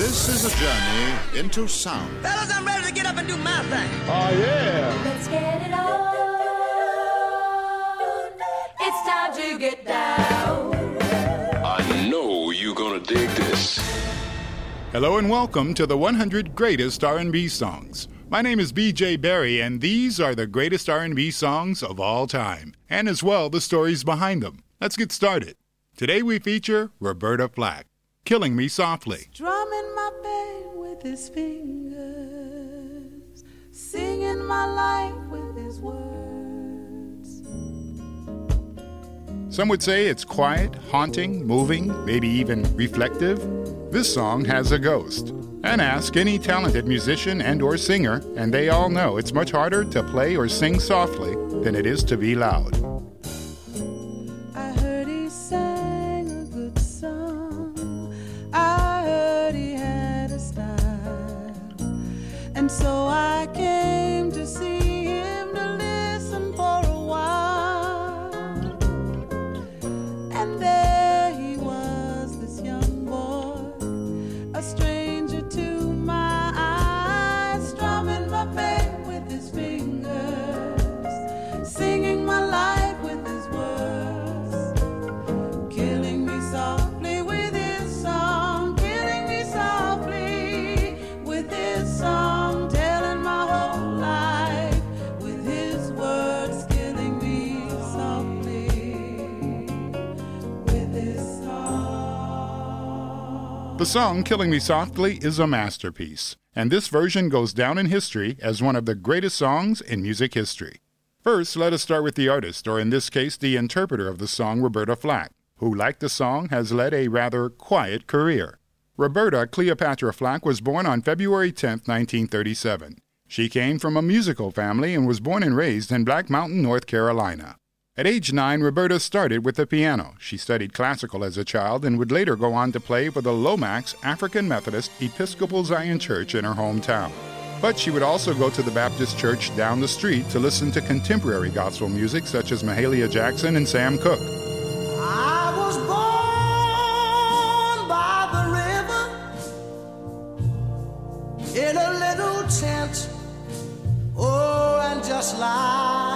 This is a journey into sound. Fellas, I'm ready to get up and do my thing. Oh, yeah. Let's get it on. It's time to get down. I know you're gonna dig this. Hello and welcome to the 100 greatest R&B songs. My name is BJ Berry and these are the greatest R&B songs of all time and as well the stories behind them. Let's get started. Today we feature Roberta Flack, Killing Me Softly. Drumming my pain with his fingers, singing my life with his words. Some would say it's quiet, haunting, moving, maybe even reflective. This song has a ghost. And ask any talented musician and or singer, and they all know it's much harder to play or sing softly than it is to be loud. The song Killing Me Softly is a masterpiece, and this version goes down in history as one of the greatest songs in music history. First, let us start with the artist, or in this case, the interpreter of the song, Roberta Flack, who, like the song, has led a rather quiet career. Roberta Cleopatra Flack was born on February 10, 1937. She came from a musical family and was born and raised in Black Mountain, North Carolina. At age nine, Roberta started with the piano. She studied classical as a child and would later go on to play for the Lomax African Methodist Episcopal Zion Church in her hometown. But she would also go to the Baptist church down the street to listen to contemporary gospel music such as Mahalia Jackson and Sam Cooke. I was born by the river in a little tent. Oh, and just like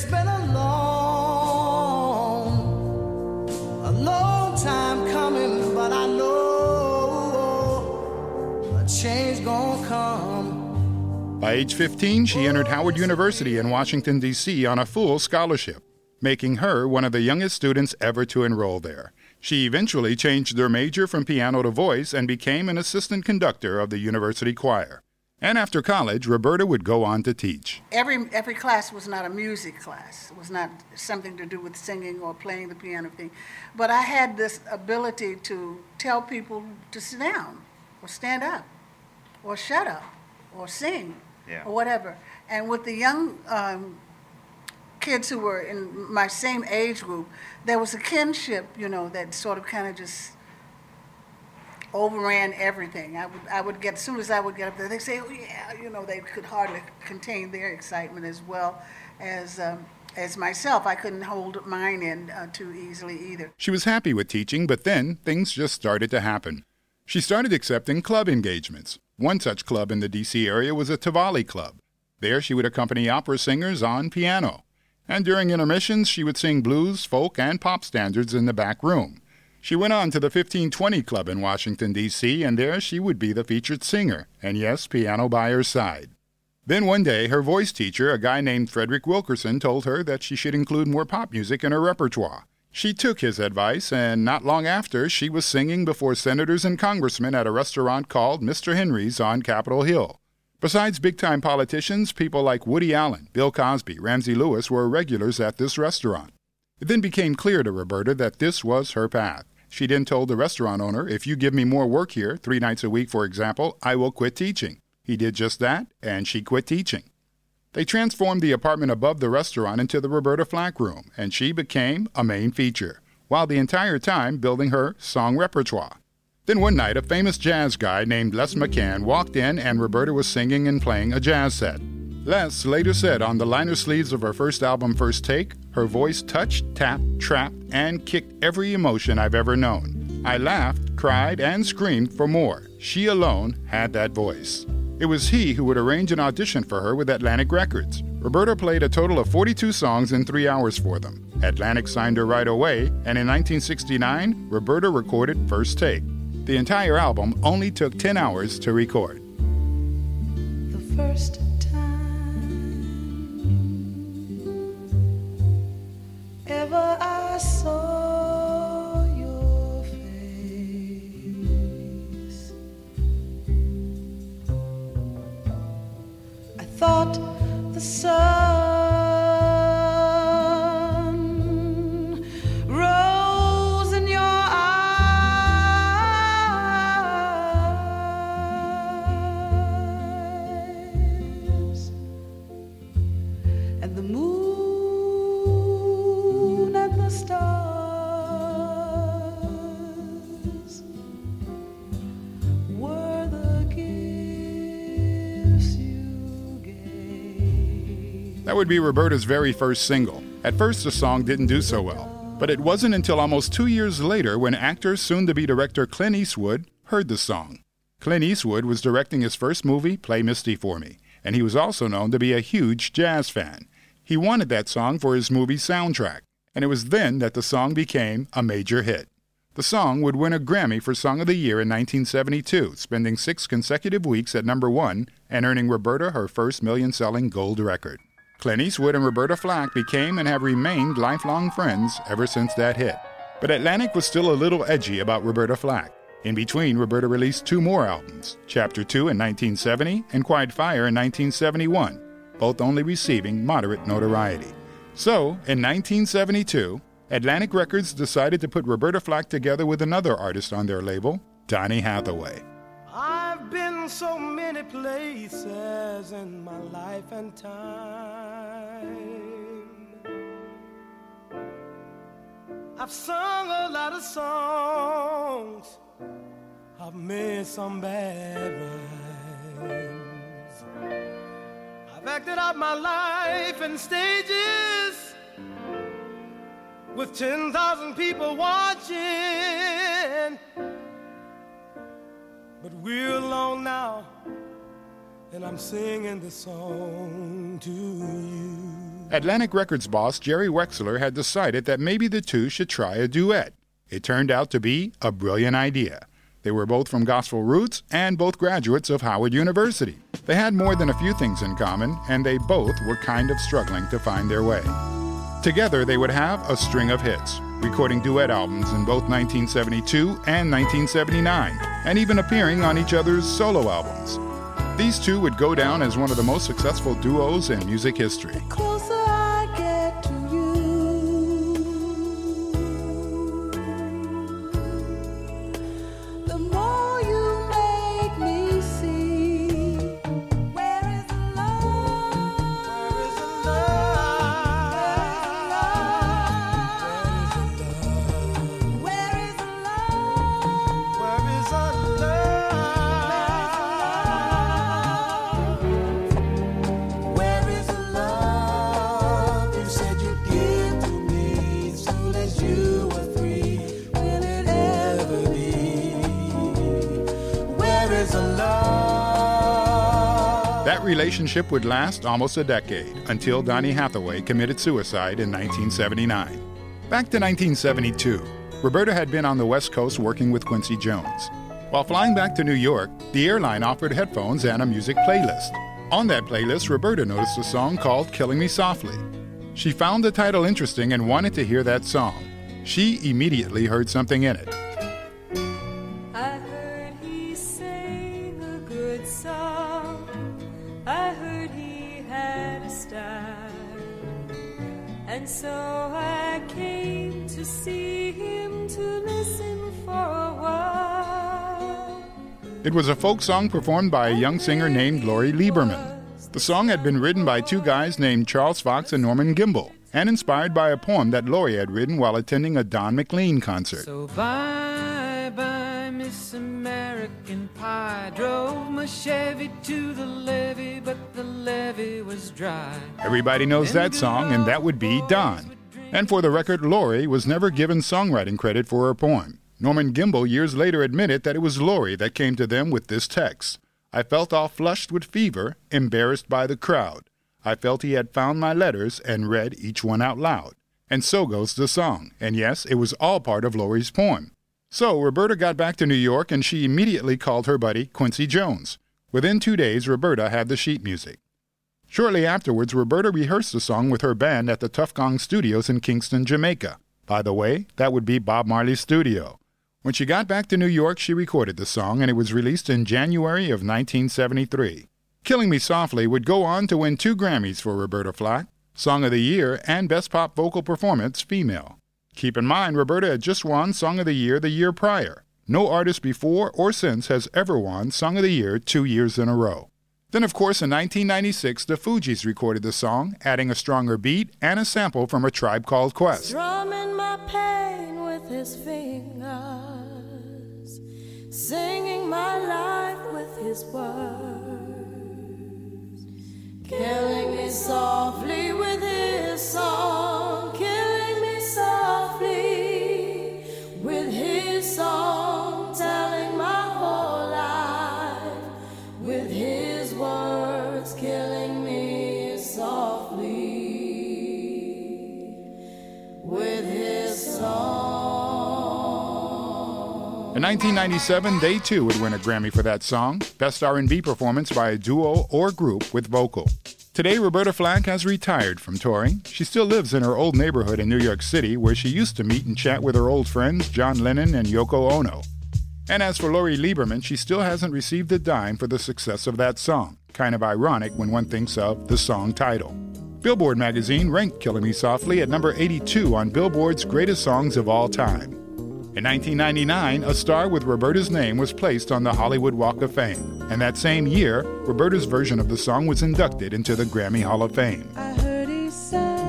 It's been a long, a long time coming, but I know a change gonna come. By age 15, she entered Howard University in Washington, D.C. on a full scholarship, making her one of the youngest students ever to enroll there. She eventually changed her major from piano to voice and became an assistant conductor of the university choir. And after college, Roberta would go on to teach. every every class was not a music class. It was not something to do with singing or playing the piano thing. But I had this ability to tell people to sit down or stand up or shut up or sing or whatever. And with the young um, kids who were in my same age group, there was a kinship, you know, that sort of kind of just overran everything. I would, I would get, as soon as I would get up there, they'd say, oh, yeah, you know, they could hardly contain their excitement as well as, um, as myself. I couldn't hold mine in uh, too easily either. She was happy with teaching, but then things just started to happen. She started accepting club engagements. One such club in the D.C. area was a Tivoli club. There she would accompany opera singers on piano. And during intermissions, she would sing blues, folk, and pop standards in the back room. She went on to the 1520 Club in Washington, D.C., and there she would be the featured singer, and yes, piano by her side. Then one day, her voice teacher, a guy named Frederick Wilkerson, told her that she should include more pop music in her repertoire. She took his advice, and not long after, she was singing before senators and congressmen at a restaurant called Mr. Henry's on Capitol Hill. Besides big time politicians, people like Woody Allen, Bill Cosby, Ramsey Lewis were regulars at this restaurant. It then became clear to Roberta that this was her path. She then told the restaurant owner, If you give me more work here, three nights a week, for example, I will quit teaching. He did just that, and she quit teaching. They transformed the apartment above the restaurant into the Roberta Flack Room, and she became a main feature, while the entire time building her song repertoire. Then one night, a famous jazz guy named Les McCann walked in, and Roberta was singing and playing a jazz set. Les later said on the liner sleeves of her first album, First Take, her voice touched, tapped, trapped, and kicked every emotion I've ever known. I laughed, cried, and screamed for more. She alone had that voice. It was he who would arrange an audition for her with Atlantic Records. Roberta played a total of 42 songs in three hours for them. Atlantic signed her right away, and in 1969, Roberta recorded First Take. The entire album only took 10 hours to record. the first That would be Roberta's very first single. At first, the song didn't do so well, but it wasn't until almost two years later when actor, soon to be director Clint Eastwood heard the song. Clint Eastwood was directing his first movie, Play Misty for Me, and he was also known to be a huge jazz fan. He wanted that song for his movie soundtrack, and it was then that the song became a major hit. The song would win a Grammy for Song of the Year in 1972, spending six consecutive weeks at number one and earning Roberta her first million selling gold record. Clint Eastwood and Roberta Flack became and have remained lifelong friends ever since that hit. But Atlantic was still a little edgy about Roberta Flack. In between, Roberta released two more albums Chapter 2 in 1970 and Quiet Fire in 1971, both only receiving moderate notoriety. So, in 1972, Atlantic Records decided to put Roberta Flack together with another artist on their label, Donny Hathaway. So many places in my life and time. I've sung a lot of songs. I've made some bad rhymes. I've acted out my life in stages with 10,000 people watching. But we're now, and I'm singing this song to you. Atlantic Records boss Jerry Wexler had decided that maybe the two should try a duet. It turned out to be a brilliant idea. They were both from gospel roots and both graduates of Howard University. They had more than a few things in common, and they both were kind of struggling to find their way. Together, they would have a string of hits, recording duet albums in both 1972 and 1979, and even appearing on each other's solo albums. These two would go down as one of the most successful duos in music history. That relationship would last almost a decade until Donny Hathaway committed suicide in 1979. Back to 1972, Roberta had been on the West Coast working with Quincy Jones. While flying back to New York, the airline offered headphones and a music playlist. On that playlist, Roberta noticed a song called Killing Me Softly. She found the title interesting and wanted to hear that song. She immediately heard something in it. It was a folk song performed by a young singer named Lori Lieberman. The song had been written by two guys named Charles Fox and Norman Gimbel, and inspired by a poem that Lori had written while attending a Don McLean concert. So bye bye, Miss American Pie. Drove my Chevy to the levee, but the levee was dry. Everybody knows that song, and that would be Don. And for the record, Lori was never given songwriting credit for her poem. Norman Gimbel years later admitted that it was Lori that came to them with this text. I felt all flushed with fever, embarrassed by the crowd. I felt he had found my letters and read each one out loud. And so goes the song. And yes, it was all part of Lori's poem. So Roberta got back to New York and she immediately called her buddy Quincy Jones. Within two days, Roberta had the sheet music. Shortly afterwards, Roberta rehearsed the song with her band at the Tuff Gong Studios in Kingston, Jamaica. By the way, that would be Bob Marley's studio. When she got back to New York, she recorded the song and it was released in January of 1973. Killing Me Softly would go on to win two Grammys for Roberta Flack, Song of the Year and Best Pop Vocal Performance Female. Keep in mind, Roberta had just won Song of the Year the year prior. No artist before or since has ever won Song of the Year two years in a row. Then, of course, in 1996, the Fugees recorded the song, adding a stronger beat and a sample from a tribe called Quest. My pain with his fingers, singing my life with his words, 1997, they too would win a Grammy for that song, Best R&B Performance by a Duo or Group with Vocal. Today, Roberta Flack has retired from touring. She still lives in her old neighborhood in New York City, where she used to meet and chat with her old friends John Lennon and Yoko Ono. And as for Lori Lieberman, she still hasn't received a dime for the success of that song. Kind of ironic when one thinks of the song title. Billboard magazine ranked Killing Me Softly at number 82 on Billboard's Greatest Songs of All Time. In 1999, a star with Roberta's name was placed on the Hollywood Walk of Fame, and that same year, Roberta's version of the song was inducted into the Grammy Hall of Fame. I heard he sang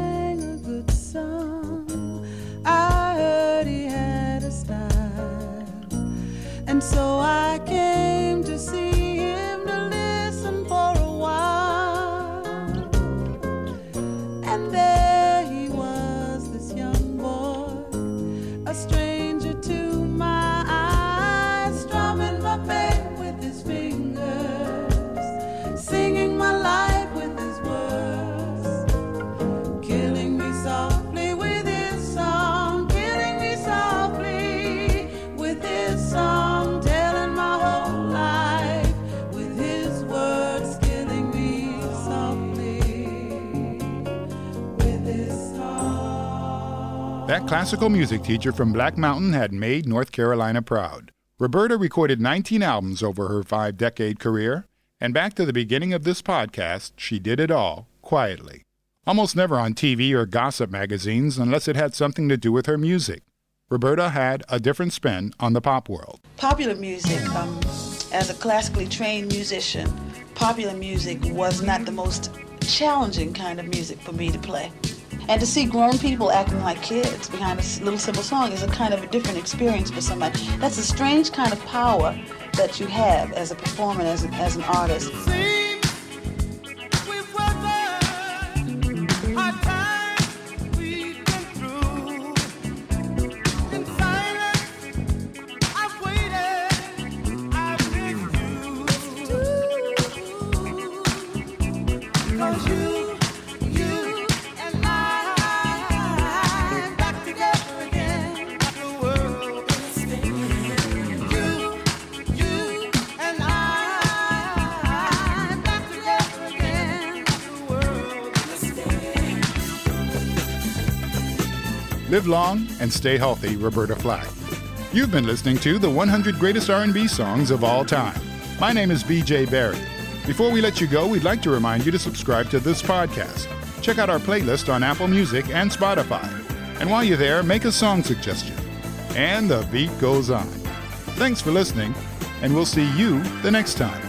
classical music teacher from Black Mountain had made North Carolina proud. Roberta recorded 19 albums over her five decade career, and back to the beginning of this podcast, she did it all quietly. Almost never on TV or gossip magazines unless it had something to do with her music. Roberta had a different spin on the pop world. popular music, um, as a classically trained musician, popular music was not the most challenging kind of music for me to play. And to see grown people acting like kids behind a little simple song is a kind of a different experience for somebody. That's a strange kind of power that you have as a performer, as, a, as an artist. Live long and stay healthy, Roberta Flack. You've been listening to the 100 Greatest R&B Songs of All Time. My name is BJ Barry. Before we let you go, we'd like to remind you to subscribe to this podcast. Check out our playlist on Apple Music and Spotify. And while you're there, make a song suggestion. And the beat goes on. Thanks for listening, and we'll see you the next time.